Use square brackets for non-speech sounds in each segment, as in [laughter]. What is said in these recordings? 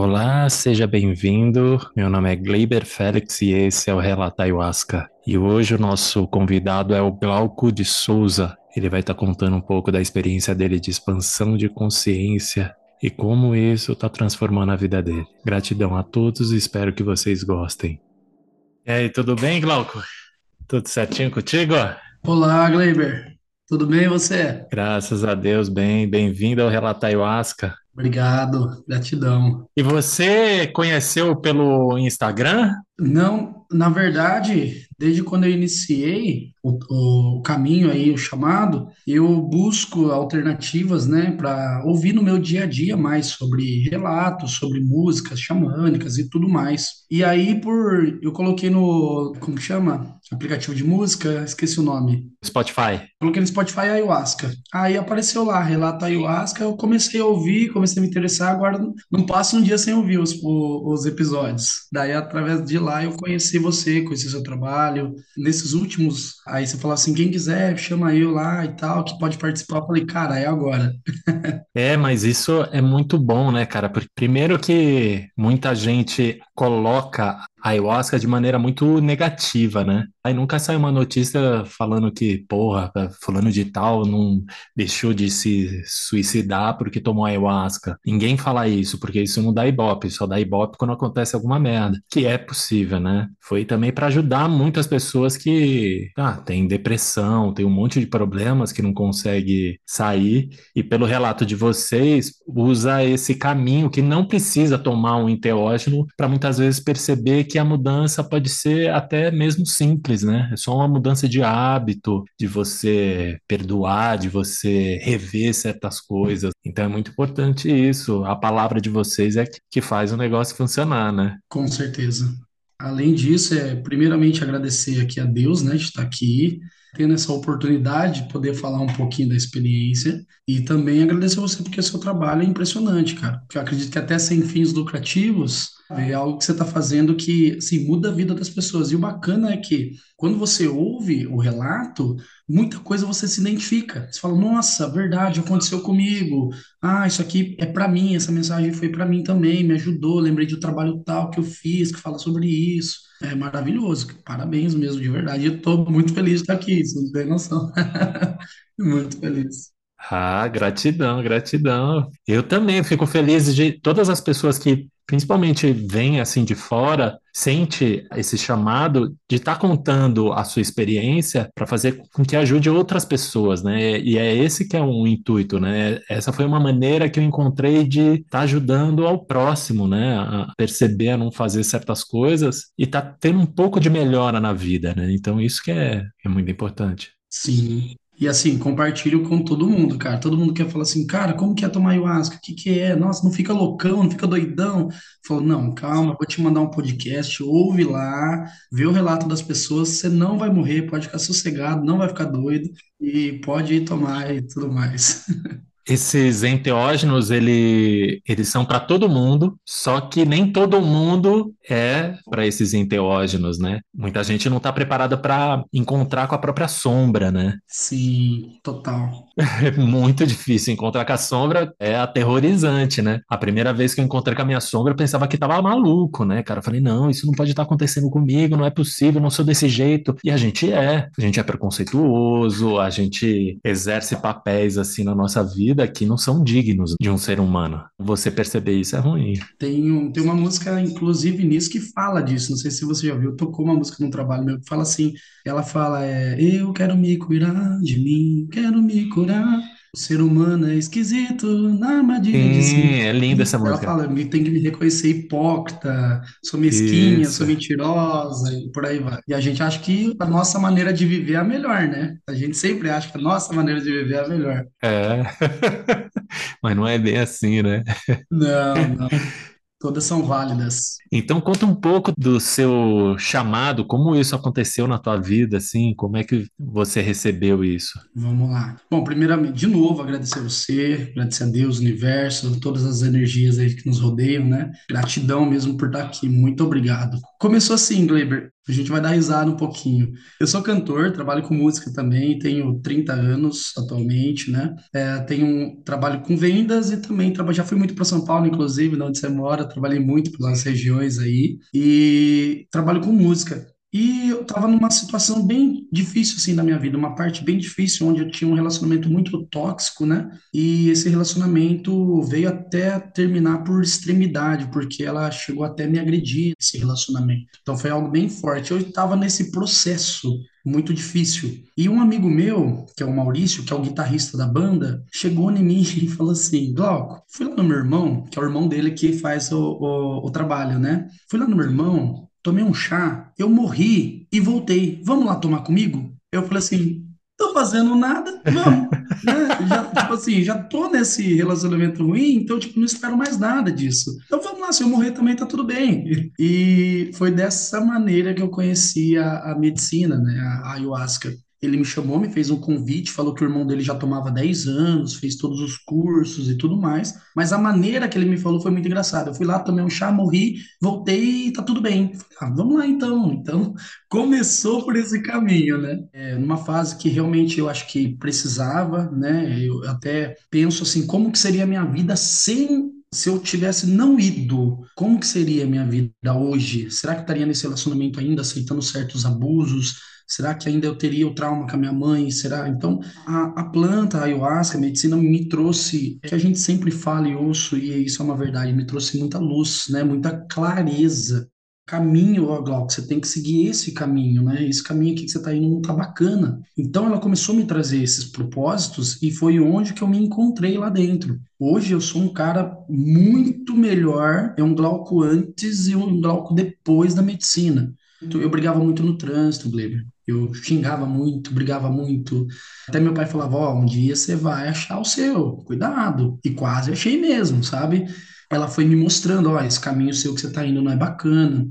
Olá, seja bem-vindo. Meu nome é Gleiber Félix e esse é o Relata Ayahuasca. E hoje o nosso convidado é o Glauco de Souza. Ele vai estar contando um pouco da experiência dele de expansão de consciência e como isso está transformando a vida dele. Gratidão a todos e espero que vocês gostem. E aí, tudo bem, Glauco? Tudo certinho contigo? Olá, Gleiber. Tudo bem e você? Graças a Deus, bem. Bem-vindo ao Relata Ayahuasca. Obrigado, gratidão. E você conheceu pelo Instagram? Não, na verdade, desde quando eu iniciei o, o caminho aí, o chamado, eu busco alternativas, né, para ouvir no meu dia a dia mais sobre relatos, sobre músicas xamânicas e tudo mais. E aí, por eu coloquei no, como chama? Aplicativo de música, esqueci o nome. Spotify. Coloquei no Spotify Ayahuasca. Aí apareceu lá, relato Ayahuasca, eu comecei a ouvir, comecei a me interessar, agora não passa um dia sem ouvir os, os episódios. Daí, através de lá, eu conheci você, conheci seu trabalho. Nesses últimos, aí você falou assim, quem quiser, chama eu lá e tal, que pode participar. Eu falei, cara, é agora. [laughs] É, mas isso é muito bom, né, cara? Porque primeiro que muita gente coloca ayahuasca de maneira muito negativa, né? Aí nunca sai uma notícia falando que, porra, fulano de tal não deixou de se suicidar porque tomou ayahuasca. Ninguém fala isso, porque isso não dá ibope, só dá ibope quando acontece alguma merda, que é possível, né? Foi também para ajudar muitas pessoas que, ah, tem depressão, tem um monte de problemas que não consegue sair, e pelo relato de vocês, usa esse caminho que não precisa tomar um enteógeno para muitas vezes perceber que a mudança pode ser até mesmo simples, né? É só uma mudança de hábito, de você perdoar, de você rever certas coisas. Então é muito importante isso. A palavra de vocês é que faz o negócio funcionar, né? Com certeza. Além disso, é primeiramente agradecer aqui a Deus, né, de estar aqui, tendo essa oportunidade de poder falar um pouquinho da experiência e também agradecer a você porque o seu trabalho é impressionante, cara. Porque eu acredito que até sem fins lucrativos, é algo que você está fazendo que assim, muda a vida das pessoas. E o bacana é que quando você ouve o relato, muita coisa você se identifica. Você fala, nossa, verdade, aconteceu comigo. Ah, isso aqui é para mim, essa mensagem foi para mim também, me ajudou. Lembrei de um trabalho tal que eu fiz, que fala sobre isso. É maravilhoso. Parabéns mesmo, de verdade. Eu estou muito feliz de estar aqui, você não tem noção. [laughs] muito feliz. Ah, gratidão, gratidão. Eu também fico feliz de todas as pessoas que principalmente vêm assim de fora, sente esse chamado de estar tá contando a sua experiência para fazer com que ajude outras pessoas, né? E é esse que é um intuito, né? Essa foi uma maneira que eu encontrei de estar tá ajudando ao próximo, né? A perceber, a não fazer certas coisas e tá tendo um pouco de melhora na vida, né? Então isso que é, é muito importante. Sim. E assim, compartilho com todo mundo, cara. Todo mundo quer falar assim, cara, como que é tomar ayahuasca? O que que é? Nossa, não fica loucão, não fica doidão. Falou, não, calma, vou te mandar um podcast, ouve lá, vê o relato das pessoas, você não vai morrer, pode ficar sossegado, não vai ficar doido e pode ir tomar e tudo mais. [laughs] Esses enteógenos, ele, eles são para todo mundo, só que nem todo mundo é para esses enteógenos, né? Muita gente não está preparada para encontrar com a própria sombra, né? Sim, total. É [laughs] muito difícil encontrar com a sombra, é aterrorizante, né? A primeira vez que eu encontrei com a minha sombra, eu pensava que tava maluco, né, cara? Eu falei, não, isso não pode estar acontecendo comigo, não é possível, não sou desse jeito. E a gente é, a gente é preconceituoso, a gente exerce papéis assim na nossa vida que não são dignos de um ser humano. Você perceber isso é ruim. Tem, um, tem uma música, inclusive, nisso que fala disso. Não sei se você já viu, tocou uma música num trabalho meu que fala assim: ela fala, é, eu quero me curar de mim, quero me O ser humano é esquisito na armadilha de si. é linda essa Ela música. fala, me tem que me reconhecer hipócrita, sou mesquinha, Isso. sou mentirosa e por aí vai. E a gente acha que a nossa maneira de viver é a melhor, né? A gente sempre acha que a nossa maneira de viver é a melhor. É. [laughs] Mas não é bem assim, né? Não, não. [laughs] Todas são válidas. Então conta um pouco do seu chamado, como isso aconteceu na tua vida, assim, como é que você recebeu isso? Vamos lá. Bom, primeiramente, de novo, agradecer você, agradecer a Deus, o universo, todas as energias aí que nos rodeiam, né? Gratidão mesmo por estar aqui. Muito obrigado. Começou assim, Gleber. A gente vai dar risada um pouquinho. Eu sou cantor, trabalho com música também, tenho 30 anos atualmente, né? É, tenho um trabalho com vendas e também já fui muito para São Paulo, inclusive, onde você mora, trabalhei muito pelas regiões aí e trabalho com música. E eu estava numa situação bem difícil, assim, na minha vida, uma parte bem difícil, onde eu tinha um relacionamento muito tóxico, né? E esse relacionamento veio até terminar por extremidade, porque ela chegou até me agredir, esse relacionamento. Então foi algo bem forte. Eu estava nesse processo muito difícil. E um amigo meu, que é o Maurício, que é o guitarrista da banda, chegou em mim [laughs] e falou assim: Glauco, fui lá no meu irmão, que é o irmão dele que faz o, o, o trabalho, né? Fui lá no meu irmão, tomei um chá, eu morri e voltei. Vamos lá tomar comigo? Eu falei assim, tô fazendo nada, vamos. [laughs] né? Já, tipo assim, já tô nesse relacionamento ruim, então, tipo, não espero mais nada disso. Então vamos lá, se eu morrer também tá tudo bem. E foi dessa maneira que eu conheci a, a medicina, né? A ayahuasca. Ele me chamou, me fez um convite, falou que o irmão dele já tomava 10 anos, fez todos os cursos e tudo mais. Mas a maneira que ele me falou foi muito engraçada. Eu fui lá, tomei um chá, morri, voltei e tá tudo bem. Falei, ah, vamos lá então. [laughs] Então, começou por esse caminho, né? É, numa fase que realmente eu acho que precisava, né? Eu até penso assim, como que seria a minha vida sem se eu tivesse não ido, como que seria a minha vida hoje? Será que estaria nesse relacionamento ainda aceitando certos abusos? Será que ainda eu teria o trauma com a minha mãe? Será? Então, a, a planta, a ayahuasca, a medicina me trouxe, que a gente sempre fala e ouço, e isso é uma verdade, me trouxe muita luz, né? Muita clareza. Caminho, ó, Glauco, você tem que seguir esse caminho, né? Esse caminho aqui que você está indo não tá bacana. Então, ela começou a me trazer esses propósitos e foi onde que eu me encontrei lá dentro. Hoje eu sou um cara muito melhor, é um Glauco antes e um Glauco depois da medicina. Eu brigava muito no trânsito, Gleber. Eu xingava muito, brigava muito. Até meu pai falava: Ó, um dia você vai achar o seu, cuidado. E quase achei mesmo, sabe? Ela foi me mostrando: Ó, esse caminho seu que você tá indo não é bacana.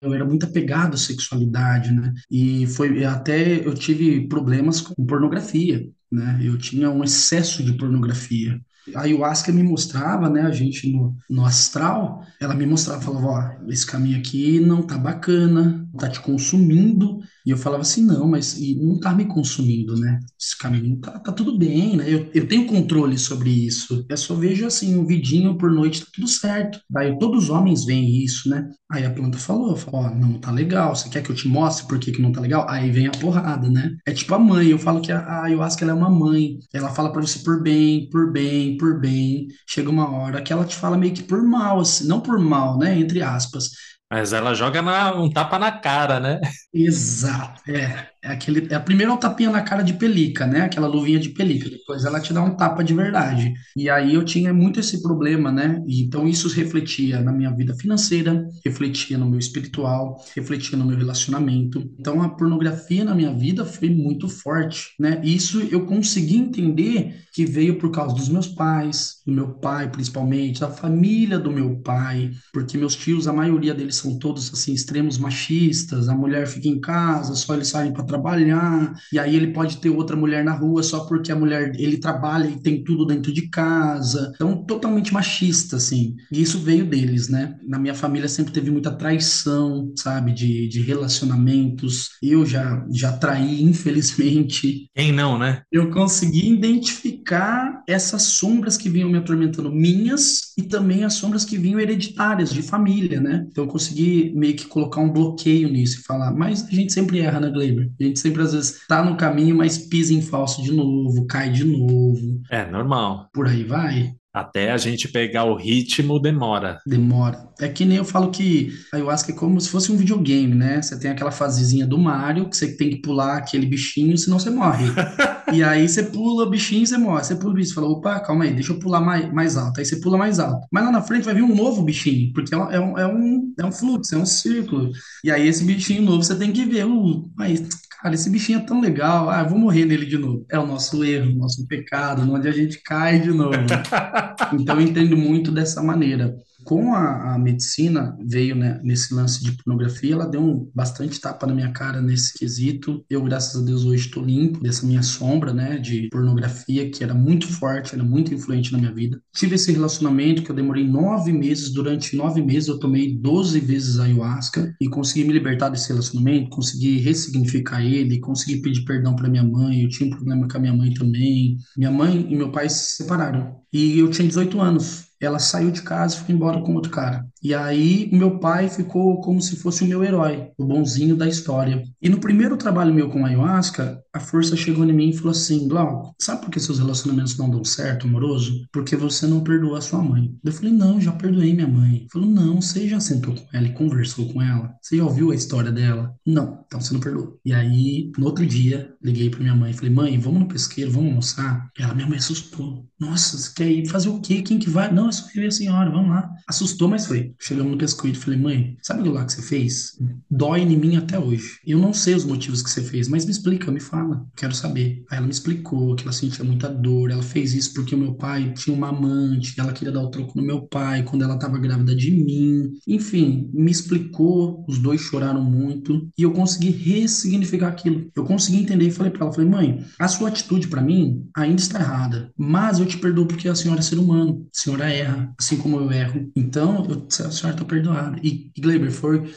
Eu era muito apegado à sexualidade, né? E foi até eu tive problemas com pornografia, né? Eu tinha um excesso de pornografia. A ayahuasca me mostrava, né, a gente no, no astral, ela me mostrava, falava, ó, esse caminho aqui não tá bacana, tá te consumindo, e eu falava assim, não, mas e não tá me consumindo, né? Esse caminho tá, tá tudo bem, né? Eu, eu tenho controle sobre isso. Eu só vejo assim, um vidinho por noite, tá tudo certo. Daí todos os homens veem isso, né? Aí a planta falou, ó, não tá legal, você quer que eu te mostre por que, que não tá legal? Aí vem a porrada, né? É tipo a mãe, eu falo que a, a ayahuasca ela é uma mãe, ela fala para você por bem, por bem, por bem. Chega uma hora que ela te fala meio que por mal, assim, não por mal, né? Entre aspas. Mas ela joga na, um tapa na cara, né? Exato, é. É aquele, é, primeiro é o tapinha na cara de pelica, né? Aquela luvinha de pelica. Depois ela te dá um tapa de verdade. E aí eu tinha muito esse problema, né? E então isso refletia na minha vida financeira, refletia no meu espiritual, refletia no meu relacionamento. Então a pornografia na minha vida foi muito forte, né? E isso eu consegui entender que veio por causa dos meus pais, do meu pai principalmente, da família do meu pai, porque meus tios, a maioria deles são todos assim extremos machistas. A mulher fica em casa, só eles saem para trabalhar, e aí ele pode ter outra mulher na rua só porque a mulher, ele trabalha e tem tudo dentro de casa. Então, totalmente machista, assim. E isso veio deles, né? Na minha família sempre teve muita traição, sabe? De, de relacionamentos. Eu já, já traí, [laughs] infelizmente. Quem não, né? Eu consegui identificar essas sombras que vinham me atormentando, minhas, e também as sombras que vinham hereditárias, de família, né? Então, eu consegui meio que colocar um bloqueio nisso e falar, mas a gente sempre erra, né, Gleiber? A gente sempre às vezes tá no caminho, mas pisa em falso de novo, cai de novo. É normal. Por aí vai. Até a gente pegar o ritmo demora. Demora. É que nem eu falo que a ayahuasca é como se fosse um videogame, né? Você tem aquela fasezinha do Mario, que você tem que pular aquele bichinho, senão você morre. [laughs] e aí você pula o bichinho e você morre. Você pula o bicho, fala, opa, calma aí, deixa eu pular mais, mais alto. Aí você pula mais alto. Mas lá na frente vai vir um novo bichinho, porque é um, é um, é um, é um fluxo, é um círculo. E aí esse bichinho novo você tem que ver. Uh, mas cara, esse bichinho é tão legal, ah, eu vou morrer nele de novo. É o nosso erro, o nosso pecado, onde a gente cai de novo. [laughs] então eu entendo muito dessa maneira. Com a, a medicina, veio né, nesse lance de pornografia, ela deu um, bastante tapa na minha cara nesse quesito. Eu, graças a Deus, hoje estou limpo dessa minha sombra, né, de pornografia, que era muito forte, era muito influente na minha vida. Tive esse relacionamento que eu demorei nove meses, durante nove meses eu tomei 12 vezes ayahuasca e consegui me libertar desse relacionamento, consegui ressignificar ele, consegui pedir perdão para minha mãe, eu tinha um problema com a minha mãe também. Minha mãe e meu pai se separaram. E eu tinha 18 anos ela saiu de casa e foi embora com outro cara. E aí, meu pai ficou como se fosse o meu herói, o bonzinho da história. E no primeiro trabalho meu com ayahuasca, a força chegou em mim e falou assim: Glauco, sabe por que seus relacionamentos não dão certo, amoroso? Porque você não perdoou a sua mãe. Eu falei: Não, já perdoei minha mãe. Ele falou: Não, você já sentou com ela e conversou com ela? Você já ouviu a história dela? Não, então você não perdoou. E aí, no outro dia, liguei pra minha mãe e falei: Mãe, vamos no pesqueiro, vamos almoçar? Ela, minha mãe assustou. Nossa, você quer ir fazer o quê? Quem que vai? Não, é só a senhora, vamos lá. Assustou, mas foi. Chegamos no pescoço e falei: Mãe, sabe aquilo lá que você fez? Dói em mim até hoje. Eu não sei os motivos que você fez, mas me explica, me fala fala, quero saber. Aí ela me explicou que ela sentia muita dor, ela fez isso porque o meu pai tinha uma amante, ela queria dar o troco no meu pai quando ela estava grávida de mim. Enfim, me explicou, os dois choraram muito e eu consegui ressignificar aquilo. Eu consegui entender e falei para ela, falei: "Mãe, a sua atitude para mim ainda está errada, mas eu te perdoo porque a senhora é ser humano, a senhora erra, assim como eu erro. Então, eu, a senhora está perdoada". E, e Gleiber foi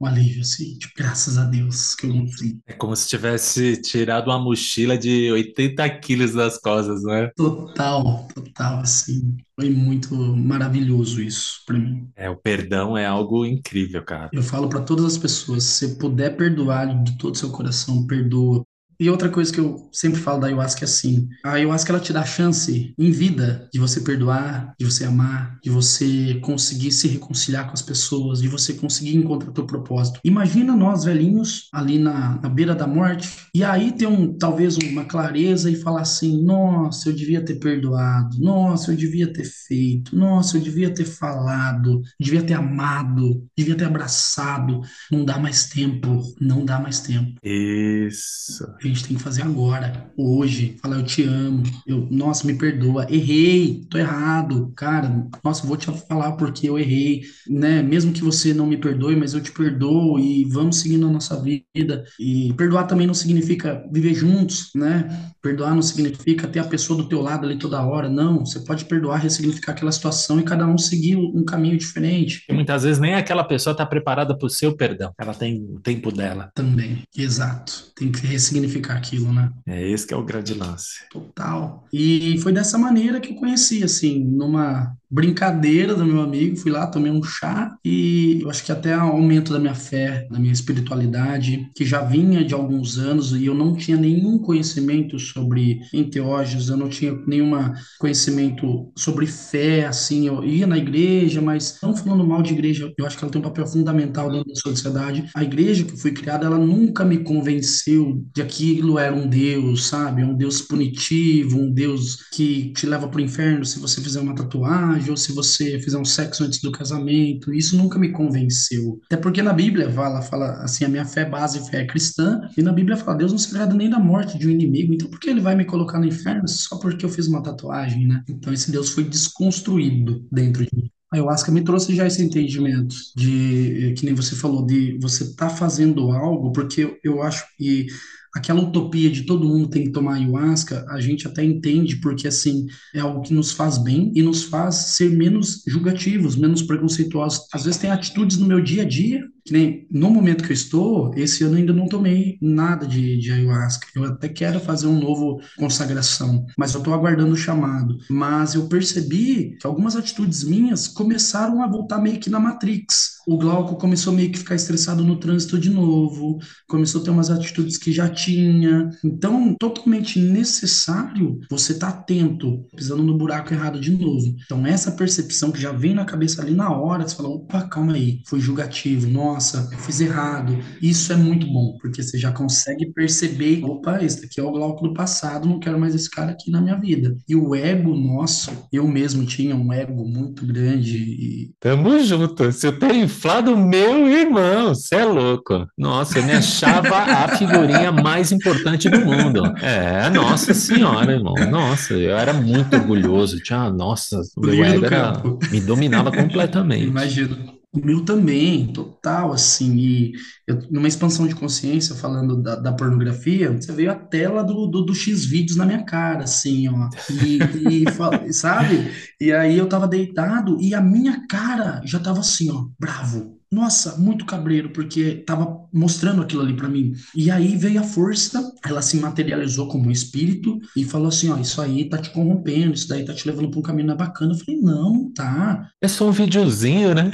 um alívio, assim, tipo, graças a Deus que eu não fui. É como se tivesse tirado uma mochila de 80 quilos das costas, né? Total, total, assim. Foi muito maravilhoso isso para mim. É, o perdão é algo incrível, cara. Eu falo para todas as pessoas, se você puder perdoar de todo o seu coração, perdoa, e outra coisa que eu sempre falo da ayahuasca é assim: a ayahuasca ela te dá a chance em vida de você perdoar, de você amar, de você conseguir se reconciliar com as pessoas, de você conseguir encontrar teu propósito. Imagina nós velhinhos ali na, na beira da morte e aí ter um talvez uma clareza e falar assim: nossa, eu devia ter perdoado, nossa, eu devia ter feito, nossa, eu devia ter falado, devia ter amado, devia ter abraçado. Não dá mais tempo, não dá mais tempo. Isso gente tem que fazer agora, hoje. Falar, eu te amo. Eu, nossa, me perdoa. Errei, tô errado. Cara, nossa, vou te falar porque eu errei, né? Mesmo que você não me perdoe, mas eu te perdoo e vamos seguindo a nossa vida. E perdoar também não significa viver juntos, né? Perdoar não significa ter a pessoa do teu lado ali toda hora. Não, você pode perdoar, ressignificar aquela situação e cada um seguir um caminho diferente. E muitas vezes nem aquela pessoa está preparada para o seu perdão. Ela tem o tempo dela. Também, exato. Tem que ressignificar aquilo, né? É esse que é o grande lance. Total. E foi dessa maneira que eu conheci, assim, numa brincadeira do meu amigo, fui lá, tomei um chá e eu acho que até aumento da minha fé, da minha espiritualidade, que já vinha de alguns anos e eu não tinha nenhum conhecimento sobre enteógenos, eu não tinha nenhum conhecimento sobre fé, assim, eu ia na igreja, mas não falando mal de igreja, eu acho que ela tem um papel fundamental dentro da sociedade. A igreja que foi criada, ela nunca me convenceu de aquilo era um Deus, sabe? Um Deus punitivo, um Deus que te leva para o inferno se você fizer uma tatuagem, ou se você fizer um sexo antes do casamento. Isso nunca me convenceu. Até porque na Bíblia fala, fala assim, a minha fé base, fé é cristã, e na Bíblia fala, Deus não se agrada nem da morte de um inimigo, então por que ele vai me colocar no inferno só porque eu fiz uma tatuagem, né? Então esse Deus foi desconstruído dentro de mim. A ayahuasca me trouxe já esse entendimento de, que nem você falou, de você tá fazendo algo, porque eu acho que aquela utopia de todo mundo tem que tomar ayahuasca, a gente até entende, porque assim, é algo que nos faz bem e nos faz ser menos julgativos, menos preconceituosos. Às vezes tem atitudes no meu dia a dia nem no momento que eu estou, esse ano ainda não tomei nada de, de ayahuasca. Eu até quero fazer um novo consagração, mas eu estou aguardando o chamado. Mas eu percebi que algumas atitudes minhas começaram a voltar meio que na Matrix. O Glauco começou meio que ficar estressado no trânsito de novo, começou a ter umas atitudes que já tinha. Então, totalmente necessário você estar tá atento, pisando no buraco errado de novo. Então, essa percepção que já vem na cabeça ali na hora, você fala, opa, calma aí, foi julgativo, nossa nossa, eu fiz errado. Isso é muito bom, porque você já consegue perceber, opa, esse daqui é o Glauco do passado, não quero mais esse cara aqui na minha vida. E o ego nosso, eu mesmo tinha um ego muito grande. E... Tamo junto. Se eu tenho inflado, meu irmão, você é louco. Nossa, eu me achava a figurinha mais importante do mundo. É, nossa senhora, irmão. Nossa, eu era muito orgulhoso. Tinha, nossa, o meu ego era, me dominava completamente. Imagino. O meu também, total, assim, e eu, numa expansão de consciência, falando da, da pornografia, você veio a tela do, do, do X-Vídeos na minha cara, assim, ó, e, e [laughs] sabe? E aí eu tava deitado e a minha cara já tava assim, ó, bravo, nossa, muito cabreiro, porque tava mostrando aquilo ali para mim. E aí veio a força, ela se materializou como um espírito e falou assim: ó, isso aí tá te corrompendo, isso daí tá te levando pra um caminho não é bacana. Eu falei: não, não tá. É só um videozinho, né?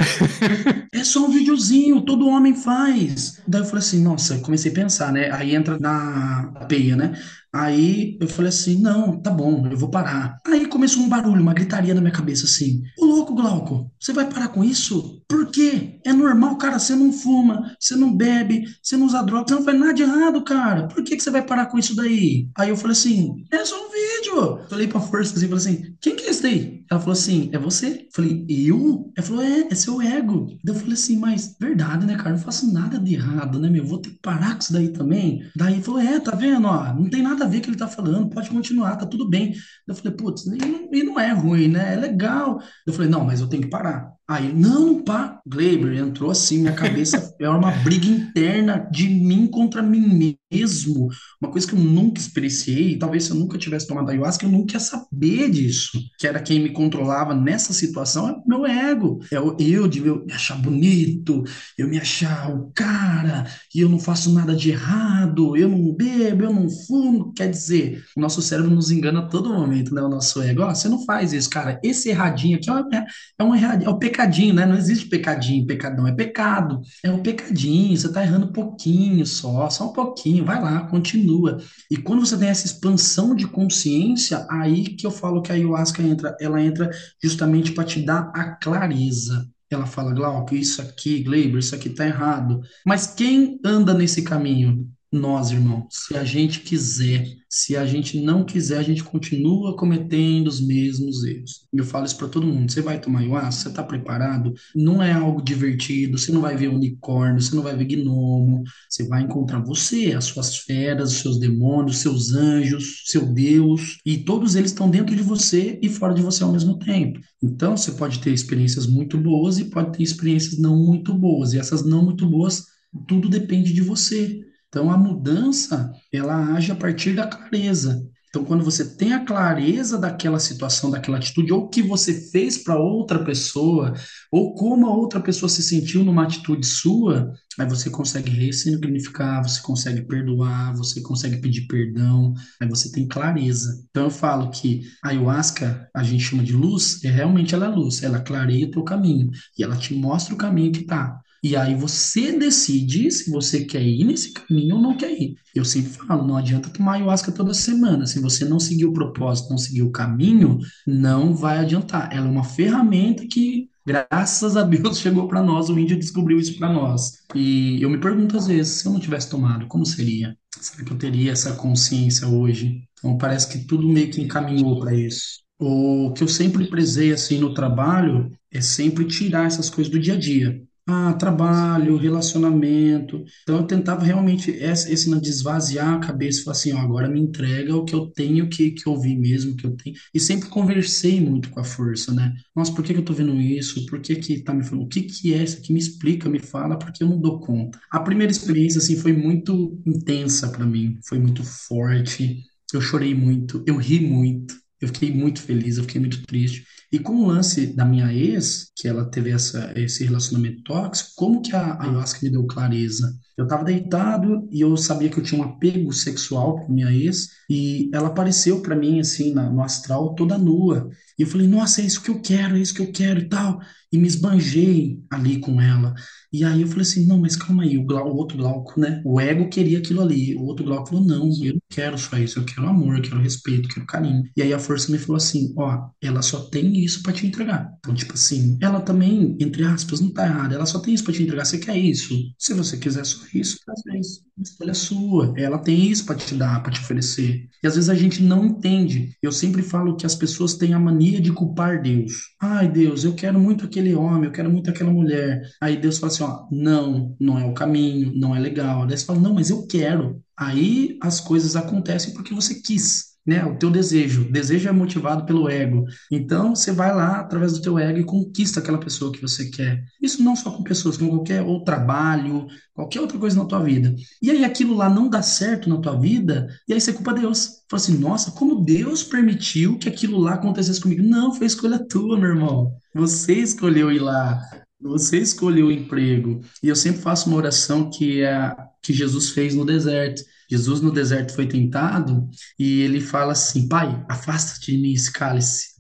é só um videozinho, todo homem faz. Daí eu falei assim: nossa, comecei a pensar, né? Aí entra na peia, né? Aí eu falei assim: não, tá bom, eu vou parar. Aí começou um barulho, uma gritaria na minha cabeça assim: Ô louco, Glauco, você vai parar com isso? Por quê? É normal, cara, você não fuma, você não bebe, você não usa droga, você não faz nada de errado, cara. Por que, que você vai parar com isso daí? Aí eu falei assim: um vídeo. Falei pra força assim, falei assim: quem que é esse daí? Ela falou assim: é você? Falei: eu? Ela falou: é, é seu ego. Daí eu falei assim: mas verdade, né, cara? Não faço nada de errado, né, meu? Vou ter que parar com isso daí também. Daí falou: é, tá vendo, ó, não tem nada a ver que ele tá falando, pode continuar, tá tudo bem. Eu falei, putz, e não, e não é ruim, né? É legal. Eu falei, não, mas eu tenho que parar. Aí, não, pá. Gleiber entrou assim, minha cabeça [laughs] é uma briga interna de mim contra mim mesmo. Uma coisa que eu nunca experienciei, talvez se eu nunca tivesse tomado ayahuasca, eu nunca ia saber disso. Que era quem me controlava nessa situação, é meu ego. É eu, eu de eu me achar bonito, eu me achar o cara, e eu não faço nada de errado, eu não bebo, eu não fumo. Quer dizer, o nosso cérebro nos engana a todo momento, né? O nosso ego. Ó, você não faz isso, cara. Esse erradinho aqui é, é um erradinho, é o pecadinho, né? Não existe pecadinho, pecadão, é pecado. É o pecadinho, você tá errando um pouquinho só, só um pouquinho, vai lá, continua. E quando você tem essa expansão de consciência, aí que eu falo que a ayahuasca entra, ela entra justamente para te dar a clareza. Ela fala, Glauco, isso aqui, Gleiber, isso aqui tá errado. Mas quem anda nesse caminho? Nós, irmão, se a gente quiser, se a gente não quiser, a gente continua cometendo os mesmos erros. Eu falo isso para todo mundo. Você vai tomar ayahuasca, você está preparado? Não é algo divertido, você não vai ver unicórnio, você não vai ver gnomo, você vai encontrar você, as suas feras, os seus demônios, seus anjos, seu Deus, e todos eles estão dentro de você e fora de você ao mesmo tempo. Então, você pode ter experiências muito boas e pode ter experiências não muito boas, e essas não muito boas, tudo depende de você. Então, a mudança, ela age a partir da clareza. Então, quando você tem a clareza daquela situação, daquela atitude, ou o que você fez para outra pessoa, ou como a outra pessoa se sentiu numa atitude sua, aí você consegue ressignificar, você consegue perdoar, você consegue pedir perdão, aí você tem clareza. Então, eu falo que a ayahuasca, a gente chama de luz, é realmente ela é luz, ela clareia o teu caminho, e ela te mostra o caminho que tá. E aí você decide se você quer ir nesse caminho ou não quer ir. Eu sempre falo, não adianta tomar ayahuasca toda semana. Se você não seguir o propósito, não seguir o caminho, não vai adiantar. Ela é uma ferramenta que, graças a Deus, [laughs] chegou para nós. O índio descobriu isso para nós. E eu me pergunto às vezes, se eu não tivesse tomado, como seria? Será que eu teria essa consciência hoje? Então parece que tudo meio que encaminhou para isso. O que eu sempre prezei assim no trabalho é sempre tirar essas coisas do dia a dia. Ah, trabalho, relacionamento. Então eu tentava realmente esse, esse não desvaziar a cabeça e falar assim, ó, agora me entrega o que eu tenho que, que ouvir mesmo, que eu tenho. E sempre conversei muito com a força, né? Nossa, por que que eu tô vendo isso? Por que que tá me falando? O que que é isso aqui? Me explica, me fala, porque eu não dou conta. A primeira experiência, assim, foi muito intensa para mim, foi muito forte. Eu chorei muito, eu ri muito, eu fiquei muito feliz, eu fiquei muito triste. E com o lance da minha ex, que ela teve essa, esse relacionamento tóxico, como que a ayahuasca me deu clareza? Eu estava deitado e eu sabia que eu tinha um apego sexual com minha ex, e ela apareceu para mim, assim, na, no astral, toda nua. E eu falei, nossa, é isso que eu quero, é isso que eu quero e tal. E me esbanjei ali com ela. E aí eu falei assim, não, mas calma aí, o, Glau, o outro Glauco, né? O ego queria aquilo ali. O outro Glauco falou, não, eu não quero só isso, eu quero amor, eu quero respeito, eu quero carinho. E aí a força me falou assim, ó, ela só tem isso para te entregar. Então, tipo assim, ela também, entre aspas, não tá errada, ela só tem isso para te entregar, você quer isso? Se você quiser só isso às a escolha é sua. Ela tem isso para te dar, para te oferecer. E às vezes a gente não entende. Eu sempre falo que as pessoas têm a mania de culpar Deus. Ai, Deus, eu quero muito aquele homem, eu quero muito aquela mulher. Aí Deus fala assim, ó, não, não é o caminho, não é legal. Daí você fala, não, mas eu quero. Aí as coisas acontecem porque você quis né? O teu desejo. O desejo é motivado pelo ego. Então, você vai lá através do teu ego e conquista aquela pessoa que você quer. Isso não só com pessoas, com qualquer outro trabalho, qualquer outra coisa na tua vida. E aí aquilo lá não dá certo na tua vida, e aí você culpa Deus. Fala assim, nossa, como Deus permitiu que aquilo lá acontecesse comigo? Não, foi escolha tua, meu irmão. Você escolheu ir lá. Você escolheu o emprego. E eu sempre faço uma oração que é que Jesus fez no deserto. Jesus no deserto foi tentado e ele fala assim: Pai, afasta-te de mim esse cálice,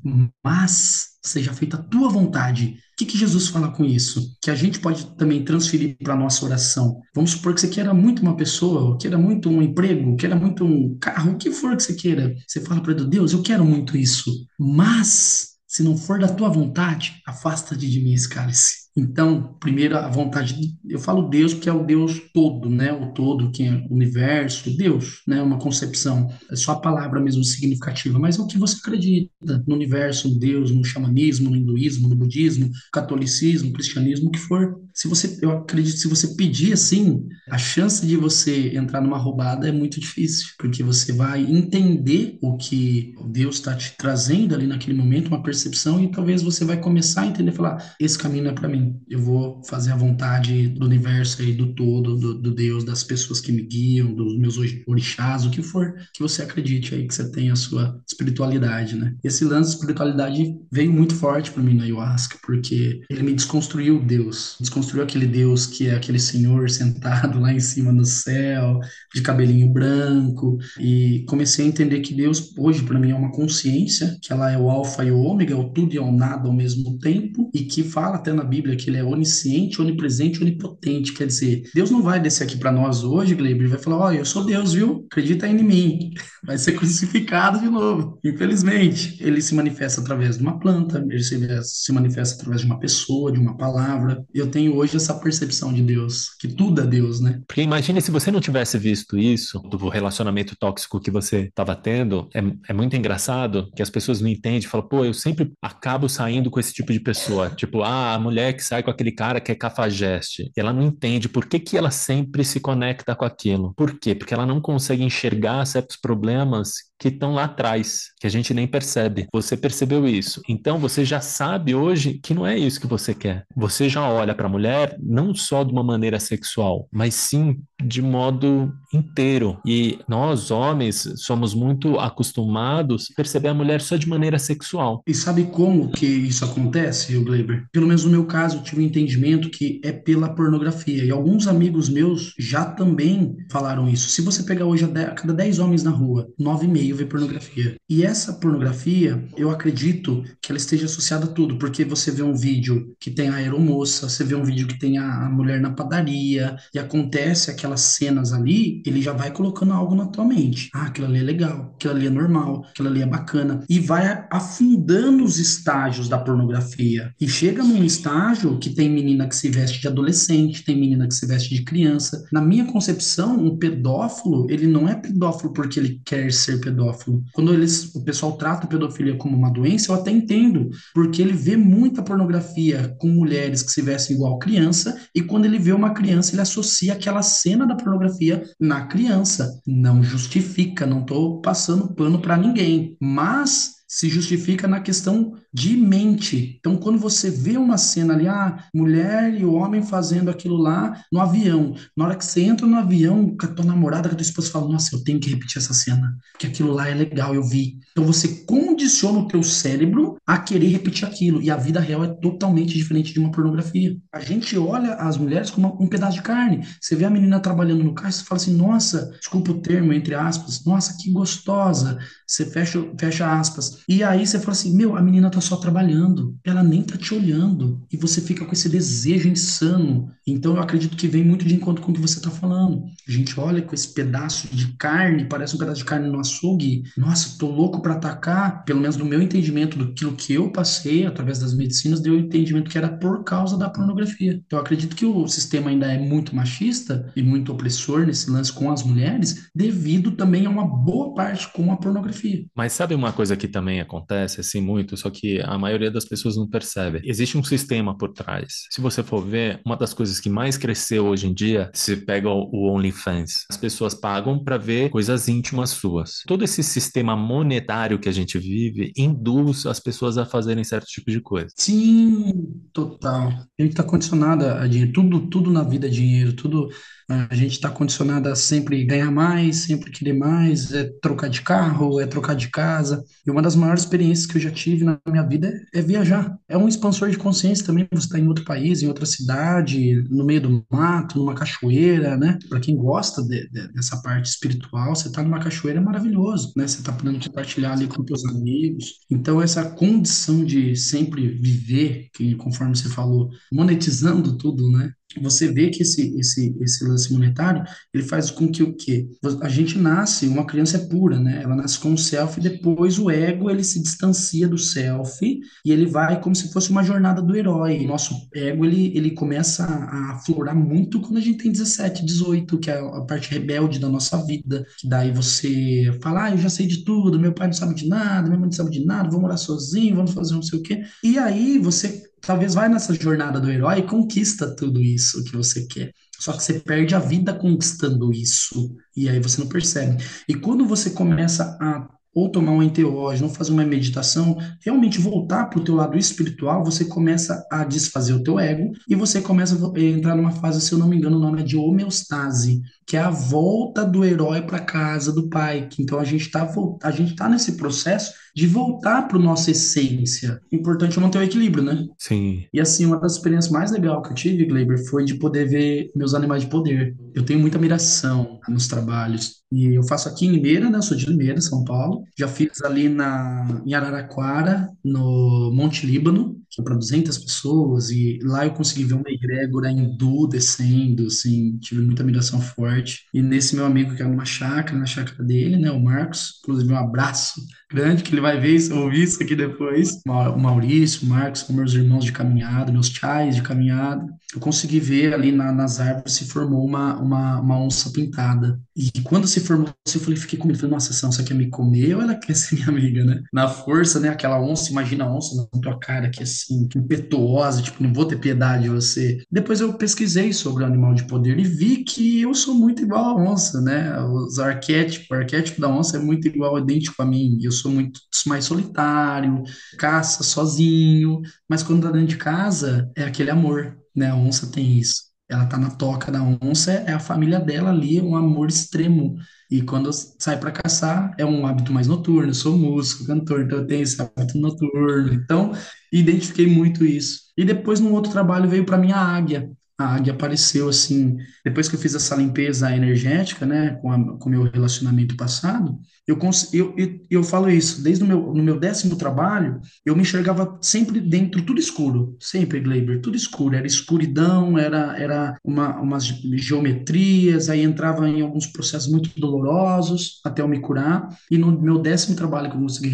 mas seja feita a tua vontade. O que, que Jesus fala com isso? Que a gente pode também transferir para a nossa oração. Vamos supor que você queira muito uma pessoa, queira muito um emprego, queira muito um carro, o que for que você queira. Você fala para Deus: Eu quero muito isso, mas se não for da tua vontade, afasta-te de mim esse cálice. Então, primeiro a vontade, de, eu falo Deus porque é o Deus todo, né? O todo, que é o universo, Deus, né? Uma concepção, é só a palavra mesmo significativa, mas é o que você acredita no universo, no Deus, no xamanismo, no hinduísmo, no budismo, catolicismo, cristianismo, o que for. Se você, eu acredito, se você pedir assim, a chance de você entrar numa roubada é muito difícil, porque você vai entender o que Deus está te trazendo ali naquele momento, uma percepção, e talvez você vai começar a entender, falar, esse caminho é para mim eu vou fazer a vontade do universo aí, do todo, do, do, Deus, das pessoas que me guiam, dos meus orixás, o que for que você acredite aí, que você tenha a sua espiritualidade, né? Esse lance de espiritualidade veio muito forte para mim na ayahuasca, porque ele me desconstruiu Deus, desconstruiu aquele Deus que é aquele senhor sentado [laughs] lá em cima no céu, de cabelinho branco, e comecei a entender que Deus hoje para mim é uma consciência, que ela é o alfa e o ômega, o tudo e o nada ao mesmo tempo, e que fala até na Bíblia que ele é onisciente, onipresente, onipotente. Quer dizer, Deus não vai descer aqui para nós hoje, Gleiber, e vai falar: Ó, oh, eu sou Deus, viu? Acredita em mim. [laughs] Vai ser crucificado de novo. Infelizmente, ele se manifesta através de uma planta, ele se manifesta através de uma pessoa, de uma palavra. Eu tenho hoje essa percepção de Deus, que tudo é Deus, né? Porque imagine se você não tivesse visto isso, do relacionamento tóxico que você estava tendo, é, é muito engraçado que as pessoas não entendem, falam, pô, eu sempre acabo saindo com esse tipo de pessoa. Tipo, ah, a mulher que sai com aquele cara que é cafajeste. Ela não entende por que, que ela sempre se conecta com aquilo. Por quê? Porque ela não consegue enxergar certos problemas que estão lá atrás, que a gente nem percebe. Você percebeu isso. Então você já sabe hoje que não é isso que você quer. Você já olha para a mulher não só de uma maneira sexual, mas sim de modo inteiro. E nós, homens, somos muito acostumados a perceber a mulher só de maneira sexual. E sabe como que isso acontece, Gleiber? Pelo menos no meu caso, eu tive um entendimento que é pela pornografia. E alguns amigos meus já também falaram isso. Se você pegar hoje a cada 10 homens na rua, 9,5 meio ver pornografia. E essa pornografia, eu acredito que ela esteja associada a tudo, porque você vê um vídeo que tem a aeromoça, você vê um vídeo que tem a, a mulher na padaria, e acontece aquelas cenas ali, ele já vai colocando algo na tua mente. Ah, aquilo ali é legal, aquilo ali é normal, aquilo ali é bacana. E vai afundando os estágios da pornografia. E chega num estágio que tem menina que se veste de adolescente, tem menina que se veste de criança. Na minha concepção, um pedófilo, ele não é pedófilo porque ele quer ser pedófilo pedófilo. Quando eles, o pessoal trata a pedofilia como uma doença, eu até entendo, porque ele vê muita pornografia com mulheres que se vestem igual criança, e quando ele vê uma criança, ele associa aquela cena da pornografia na criança. Não justifica, não estou passando pano para ninguém, mas se justifica na questão de mente. Então, quando você vê uma cena ali, ah, mulher e o homem fazendo aquilo lá no avião, na hora que você entra no avião com a tua namorada, com a tua esposa, fala, nossa, eu tenho que repetir essa cena, porque aquilo lá é legal, eu vi. Então, você condiciona o teu cérebro a querer repetir aquilo, e a vida real é totalmente diferente de uma pornografia. A gente olha as mulheres como um pedaço de carne. Você vê a menina trabalhando no carro, você fala assim, nossa, desculpa o termo, entre aspas, nossa, que gostosa. Você fecha, fecha aspas. E aí você fala assim, meu, a menina tá só trabalhando, ela nem tá te olhando e você fica com esse desejo insano. Então eu acredito que vem muito de encontro com o que você tá falando. A gente olha com esse pedaço de carne, parece um pedaço de carne no açougue. Nossa, tô louco para atacar. Pelo menos no meu entendimento do que eu passei através das medicinas, deu o entendimento que era por causa da pornografia. Então eu acredito que o sistema ainda é muito machista e muito opressor nesse lance com as mulheres, devido também a uma boa parte com a pornografia. Mas sabe uma coisa que também acontece assim muito, só que a maioria das pessoas não percebe. Existe um sistema por trás. Se você for ver, uma das coisas que mais cresceu hoje em dia, se pega o OnlyFans, as pessoas pagam para ver coisas íntimas suas. Todo esse sistema monetário que a gente vive induz as pessoas a fazerem certo tipo de coisa. Sim, total. A gente está condicionado a dinheiro. Tudo, tudo na vida é dinheiro. Tudo a gente está condicionado a sempre ganhar mais, sempre querer mais, é trocar de carro, é trocar de casa. E uma das maiores experiências que eu já tive na minha vida é viajar. É um expansor de consciência também. Você está em outro país, em outra cidade, no meio do mato, numa cachoeira, né? Para quem gosta de, de, dessa parte espiritual, você está numa cachoeira é maravilhoso, né? Você está podendo compartilhar ali com seus amigos. Então, essa condição de sempre viver, que conforme você falou, monetizando tudo, né? Você vê que esse, esse, esse lance monetário, ele faz com que o quê? A gente nasce, uma criança é pura, né? Ela nasce com o self depois o ego, ele se distancia do self e ele vai como se fosse uma jornada do herói. Nosso ego, ele, ele começa a aflorar muito quando a gente tem 17, 18, que é a parte rebelde da nossa vida, que daí você fala, ah, eu já sei de tudo, meu pai não sabe de nada, minha mãe não sabe de nada, vou morar sozinho, vamos fazer não sei o quê. E aí você talvez vai nessa jornada do herói e conquista tudo isso que você quer. Só que você perde a vida conquistando isso. E aí você não percebe. E quando você começa a ou tomar um enteógeno, ou fazer uma meditação, realmente voltar para o teu lado espiritual, você começa a desfazer o teu ego e você começa a entrar numa fase, se eu não me engano, o nome é de homeostase, que é a volta do herói para casa do pai. Então a gente está a gente tá nesse processo de voltar para nossa essência. Importante é manter o equilíbrio, né? Sim. E assim, uma das experiências mais legais que eu tive, Gleiber, foi de poder ver meus animais de poder. Eu tenho muita admiração nos trabalhos. E eu faço aqui em Limeira, né? Eu sou de Limeira, São Paulo. Já fiz ali na, em Araraquara, no Monte Líbano, é para 200 pessoas. E lá eu consegui ver uma egrégora hindu descendo, assim. Tive muita admiração forte. E nesse meu amigo, que era numa chácara, na chácara dele, né? O Marcos. Inclusive, um abraço grande, que ele vai ver isso, ouvir isso aqui depois. O Maurício, o Marcos, são meus irmãos de caminhada, meus chais de caminhada. Eu consegui ver ali na, nas árvores se formou uma, uma, uma onça pintada. E quando se formou, eu falei, fiquei com medo. Falei, nossa, essa onça quer me comer ou ela quer ser minha amiga, né? Na força, né? Aquela onça, imagina a onça na tua cara que assim, impetuosa, tipo, não vou ter piedade de você. Depois eu pesquisei sobre o animal de poder e vi que eu sou muito igual à onça, né? Os arquétipos, o arquétipo da onça é muito igual, idêntico a mim. Eu sou muito mais solitário, caça sozinho, mas quando tá dentro de casa é aquele amor, né? A onça tem isso. Ela tá na toca da onça, é a família dela ali, um amor extremo. E quando sai para caçar, é um hábito mais noturno. Eu sou músico, cantor, então eu tenho esse hábito noturno. Então, identifiquei muito isso. E depois, num outro trabalho, veio para mim a águia. A águia apareceu assim, depois que eu fiz essa limpeza energética, né, com o meu relacionamento passado, eu, eu, eu, falo isso, desde o meu, no meu décimo trabalho, eu me enxergava sempre dentro, tudo escuro, sempre, Gleiber, tudo escuro, era escuridão, era, era uma, umas geometrias, aí entrava em alguns processos muito dolorosos até eu me curar, e no meu décimo trabalho que eu consegui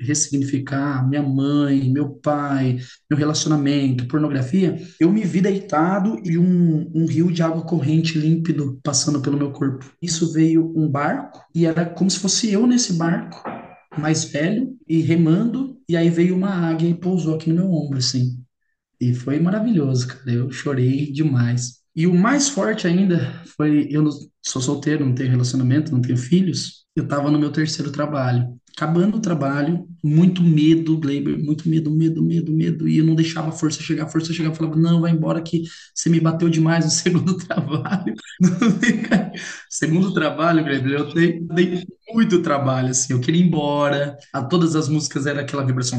ressignificar minha mãe, meu pai, meu relacionamento, pornografia, eu me vi deitado e um, um rio de água corrente límpido passando pelo meu corpo. Isso veio um barco, e era como se fosse eu nesse barco, mais velho, e remando, e aí veio uma águia e pousou aqui no meu ombro, assim. E foi maravilhoso, cara. Eu chorei demais. E o mais forte ainda foi: eu sou solteiro, não tenho relacionamento, não tenho filhos. Eu estava no meu terceiro trabalho acabando o trabalho, muito medo, Gleiber, muito medo, medo, medo, medo, e eu não deixava a força chegar, a força chegava, falava, não, vai embora que você me bateu demais no [laughs] segundo trabalho. [laughs] segundo trabalho, Gleiber, eu dei, dei, muito trabalho, assim, eu queria ir embora, a todas as músicas era aquela vibração,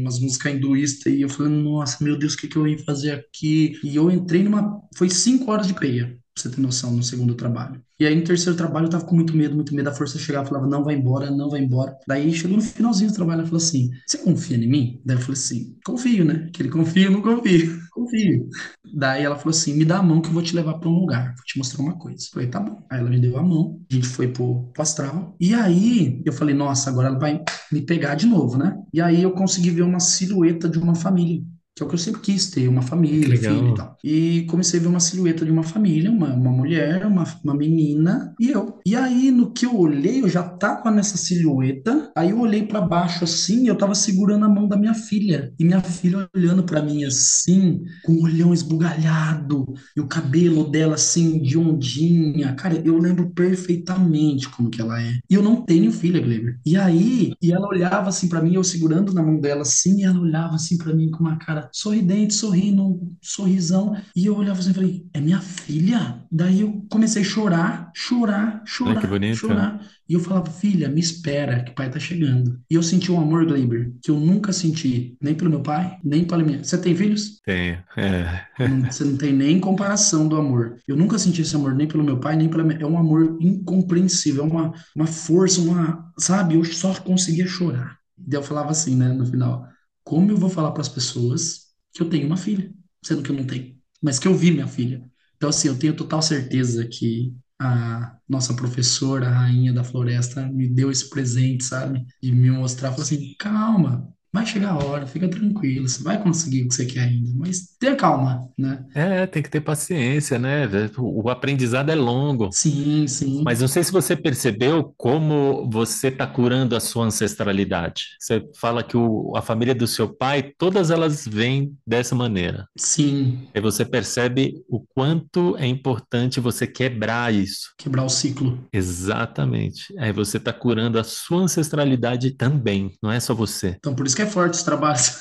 umas músicas hinduístas, e eu falei, nossa, meu Deus, o que, que eu ia fazer aqui? E eu entrei numa, foi cinco horas de peia, pra você ter noção, no segundo trabalho. E aí no terceiro trabalho eu tava com muito medo, muito medo, a força chegava, falava, não vai embora, não vai embora. Daí chegou no finalzinho do trabalho, ela falou assim, você confia em mim? Daí eu falei assim, confio, né? Que ele confia, eu não confio. [laughs] Confio. Daí ela falou assim, me dá a mão que eu vou te levar pra um lugar, vou te mostrar uma coisa. Eu falei, tá bom. Aí ela me deu a mão, a gente foi pro, pro astral. E aí eu falei, nossa, agora ela vai me pegar de novo, né? E aí eu consegui ver uma silhueta de uma família que é o que eu sempre quis ter, uma família, filho e tal. E comecei a ver uma silhueta de uma família, uma, uma mulher, uma, uma menina e eu. E aí, no que eu olhei, eu já tava nessa silhueta, aí eu olhei para baixo assim, eu tava segurando a mão da minha filha. E minha filha olhando para mim assim, com o olhão esbugalhado, e o cabelo dela assim, de ondinha. Cara, eu lembro perfeitamente como que ela é. E eu não tenho filha, Gleber. E aí, e ela olhava assim para mim, eu segurando na mão dela assim, e ela olhava assim para mim com uma cara sorridente, sorrindo, um sorrisão. E eu olhava assim e falei, é minha filha? Daí eu comecei a chorar, chorar, chorar, Ai, que bonito. chorar. E eu falava, filha, me espera, que o pai tá chegando. E eu senti um amor, Gleiber, que eu nunca senti, nem pelo meu pai, nem pela minha. Você tem filhos? Tenho. É. Você não tem nem comparação do amor. Eu nunca senti esse amor nem pelo meu pai, nem pela minha. É um amor incompreensível, é uma, uma força, uma. Sabe? Eu só conseguia chorar. Daí eu falava assim, né, no final: como eu vou falar para as pessoas que eu tenho uma filha, sendo que eu não tenho, mas que eu vi minha filha? Então, assim, eu tenho total certeza que a nossa professora, a rainha da floresta, me deu esse presente, sabe? De me mostrar, falou assim: calma, vai chegar a hora, fica tranquilo, você vai conseguir o que você quer ainda, mas tenha calma, né? É, tem que ter paciência, né? O aprendizado é longo. Sim, sim. Mas não sei se você percebeu como você está curando a sua ancestralidade. Você fala que o- a família do seu pai, todas elas vêm dessa maneira. Sim, Aí você percebe o quanto é importante você quebrar isso. quebrar o ciclo. Exatamente. Aí você está curando a sua ancestralidade também, não é só você. Então, por isso que é forte os trabalhos.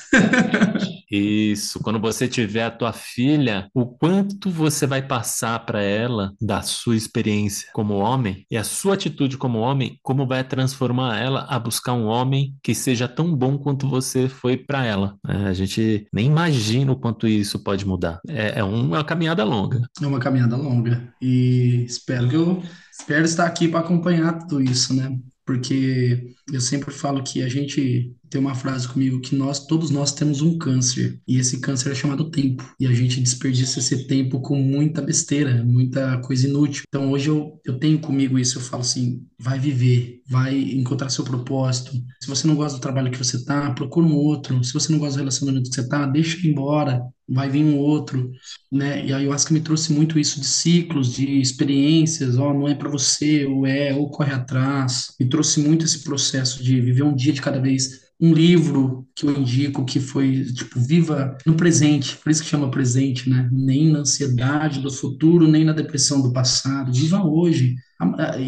Isso, quando você tiver a tua filha, o quanto você vai passar para ela da sua experiência como homem e a sua atitude como homem, como vai transformar ela a buscar um homem que seja tão bom quanto você foi para ela. É, a gente nem imagina o quanto isso pode mudar. É, é é uma caminhada longa. É uma caminhada longa e espero que eu espero estar aqui para acompanhar tudo isso, né? Porque eu sempre falo que a gente tem uma frase comigo que nós, todos nós temos um câncer e esse câncer é chamado tempo e a gente desperdiça esse tempo com muita besteira, muita coisa inútil. Então hoje eu, eu tenho comigo isso, eu falo assim, vai viver, vai encontrar seu propósito. Se você não gosta do trabalho que você tá, procura um outro. Se você não gosta do relacionamento que você tá, deixa ir embora, vai vir um outro né? E a ayahuasca me trouxe muito isso de ciclos, de experiências, ó, não é para você, ou é, ou corre atrás. Me trouxe muito esse processo de viver um dia de cada vez. Um livro que eu indico que foi, tipo, viva no presente, por isso que chama presente, né? Nem na ansiedade do futuro, nem na depressão do passado. Viva hoje.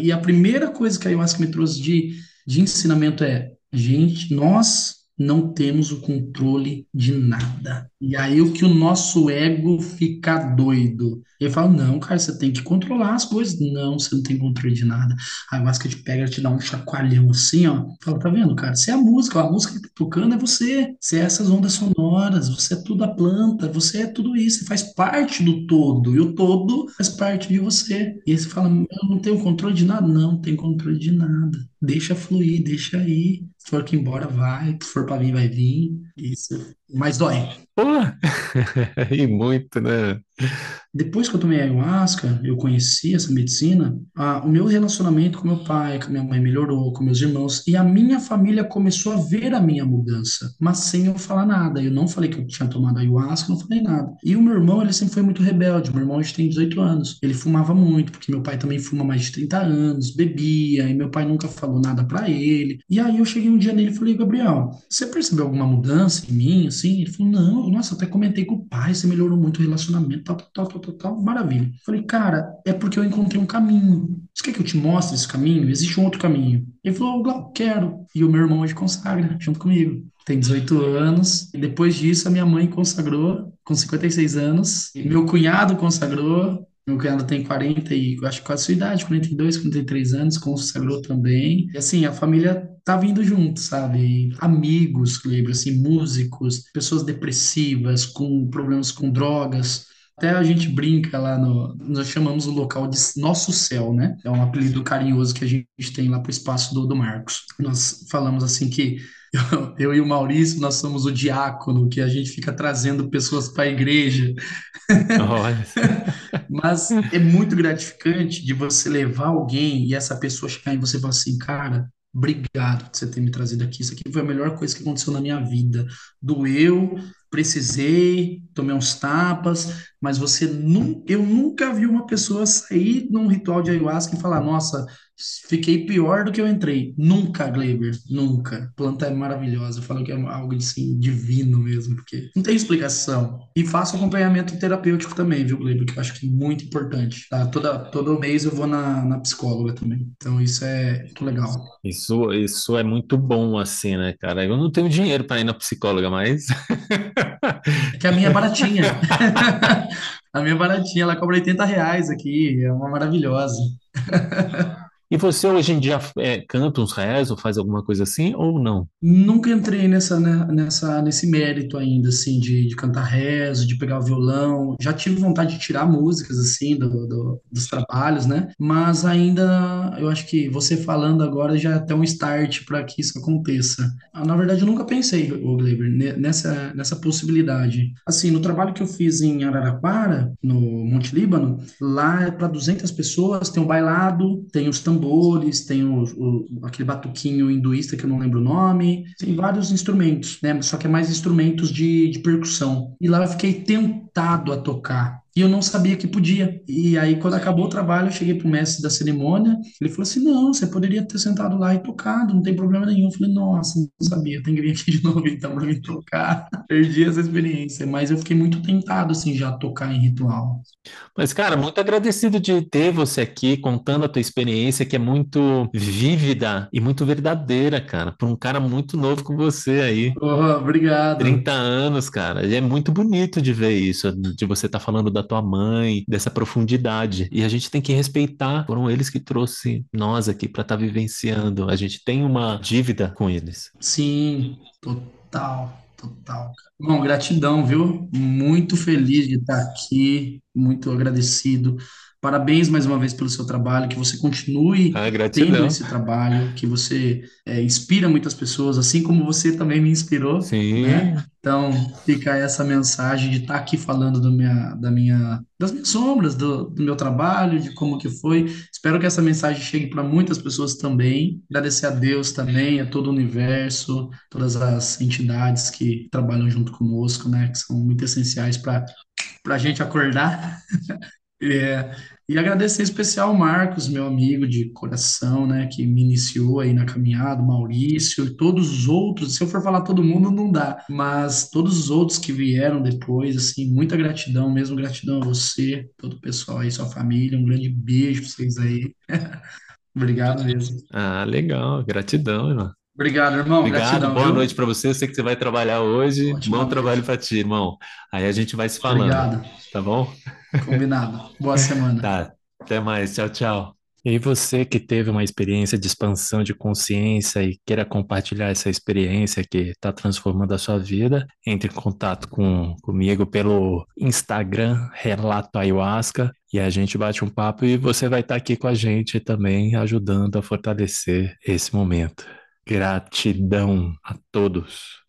E a primeira coisa que a ayahuasca me trouxe de, de ensinamento é, gente, nós não temos o controle de nada. E aí o que o nosso ego fica doido. Ele fala, não, cara, você tem que controlar as coisas. Não, você não tem controle de nada. A ayahuasca te pega, te dá um chacoalhão assim, ó. Fala, tá vendo, cara? Você é a música, a música que tá tocando é você. Você é essas ondas sonoras, você é tudo a planta, você é tudo isso, você faz parte do todo. E o todo faz parte de você. E aí você fala, eu não tenho controle de nada. Não, não tem controle de nada. Deixa fluir, deixa ir. Se for que embora, vai. Se for pra vir, vai vir. Isso. Mas dói. Pô, [laughs] e muito, né? Depois que eu tomei ayahuasca, eu conheci essa medicina, ah, o meu relacionamento com meu pai, com minha mãe melhorou, com meus irmãos, e a minha família começou a ver a minha mudança, mas sem eu falar nada. Eu não falei que eu tinha tomado ayahuasca, não falei nada. E o meu irmão, ele sempre foi muito rebelde. Meu irmão hoje tem 18 anos. Ele fumava muito, porque meu pai também fuma mais de 30 anos, bebia, e meu pai nunca falou nada pra ele. E aí eu cheguei um dia nele e falei, Gabriel, você percebeu alguma mudança em mim, assim? Ele falou, não, nossa, até comentei com o pai, você melhorou muito o relacionamento, tal, tal, tal, tal, tal, maravilha. Falei, cara, é porque eu encontrei um caminho. Você quer que eu te mostre esse caminho? Existe um outro caminho. Ele falou, Glau, quero. E o meu irmão hoje consagra, junto comigo. Tem 18 anos. E depois disso, a minha mãe consagrou, com 56 anos. E meu cunhado consagrou. Meu cunhado tem 40 e acho que quase sua idade, 42, 43 anos, consagrou também. E assim, a família tá vindo junto, sabe? Amigos, lembro, assim, músicos, pessoas depressivas, com problemas com drogas, Até a gente brinca lá no. Nós chamamos o local de Nosso Céu, né? É um apelido carinhoso que a gente tem lá pro espaço do, do Marcos. Nós falamos assim que eu, [laughs] eu, e o Maurício, nós somos o diácono, que a gente fica trazendo pessoas para a igreja. [laughs] Mas é muito gratificante de você levar alguém e essa pessoa chegar em você e falar assim, cara, obrigado por você ter me trazido aqui. Isso aqui foi a melhor coisa que aconteceu na minha vida. Doeu, precisei, tomei uns tapas, mas você nunca, eu nunca vi uma pessoa sair num ritual de ayahuasca e falar, nossa, fiquei pior do que eu entrei. Nunca, Gleiber, nunca. A planta é maravilhosa, eu falo que é algo assim, divino mesmo, porque não tem explicação. E faço acompanhamento terapêutico também, viu, Gleiber, que eu acho que é muito importante. Tá? Toda, todo mês eu vou na, na psicóloga também. Então isso é muito legal. Isso, isso é muito bom, assim, né, cara? Eu não tenho dinheiro para ir na psicóloga, mas. [laughs] [laughs] que a minha é baratinha. [laughs] a minha é baratinha, ela cobra 80 reais aqui, é uma maravilhosa. [laughs] E você hoje em dia é, canta uns ou faz alguma coisa assim ou não? Nunca entrei nessa, né, nessa, nesse mérito ainda, assim, de, de cantar rezo, de pegar o violão. Já tive vontade de tirar músicas, assim, do, do, dos trabalhos, né? Mas ainda, eu acho que você falando agora já é até um start para que isso aconteça. Ah, na verdade, eu nunca pensei, o Gleber, nessa, nessa possibilidade. Assim, no trabalho que eu fiz em Araraquara, no Monte Líbano, lá é para 200 pessoas, tem o bailado, tem os tambores tambores, tem o, o, aquele batuquinho hinduísta que eu não lembro o nome, tem vários instrumentos, né? Só que é mais instrumentos de, de percussão. E lá eu fiquei tentado a tocar. E eu não sabia que podia. E aí, quando acabou o trabalho, eu cheguei pro mestre da cerimônia. Ele falou assim: Não, você poderia ter sentado lá e tocado, não tem problema nenhum. Eu falei: Nossa, não sabia, tem que vir aqui de novo então para me tocar. [laughs] Perdi essa experiência, mas eu fiquei muito tentado, assim, já tocar em ritual. Mas, cara, muito agradecido de ter você aqui contando a tua experiência, que é muito vívida e muito verdadeira, cara, por um cara muito novo como você aí. Oh, obrigado. 30 anos, cara. E é muito bonito de ver isso, de você estar tá falando da da tua mãe, dessa profundidade. E a gente tem que respeitar, foram eles que trouxe nós aqui para estar tá vivenciando. A gente tem uma dívida com eles. Sim, total. Total. Bom, gratidão, viu? Muito feliz de estar aqui, muito agradecido. Parabéns mais uma vez pelo seu trabalho, que você continue ah, tendo esse trabalho, que você é, inspira muitas pessoas, assim como você também me inspirou. Sim. Né? Então, fica essa mensagem de estar aqui falando do minha, da minha, das minhas sombras, do, do meu trabalho, de como que foi. Espero que essa mensagem chegue para muitas pessoas também. Agradecer a Deus também, a todo o universo, todas as entidades que trabalham junto conosco, né, que são muito essenciais para para a gente acordar [laughs] É, e agradecer em especial ao Marcos, meu amigo de coração, né, que me iniciou aí na caminhada, Maurício, e todos os outros, se eu for falar todo mundo não dá, mas todos os outros que vieram depois, assim, muita gratidão, mesmo gratidão a você, todo o pessoal aí, sua família, um grande beijo para vocês aí. [laughs] Obrigado mesmo. Ah, legal, gratidão, irmão. Obrigado, irmão. Obrigado, Gratidão, boa viu? noite para você. Eu sei que você vai trabalhar hoje. Ótima Bom trabalho para ti, irmão. Aí a gente vai se falando, Obrigado. tá bom? Combinado. Boa semana. Tá, até mais. Tchau, tchau. E você que teve uma experiência de expansão de consciência e queira compartilhar essa experiência que está transformando a sua vida, entre em contato com, comigo pelo Instagram Relato Ayahuasca e a gente bate um papo e você vai estar aqui com a gente também ajudando a fortalecer esse momento. Gratidão a todos.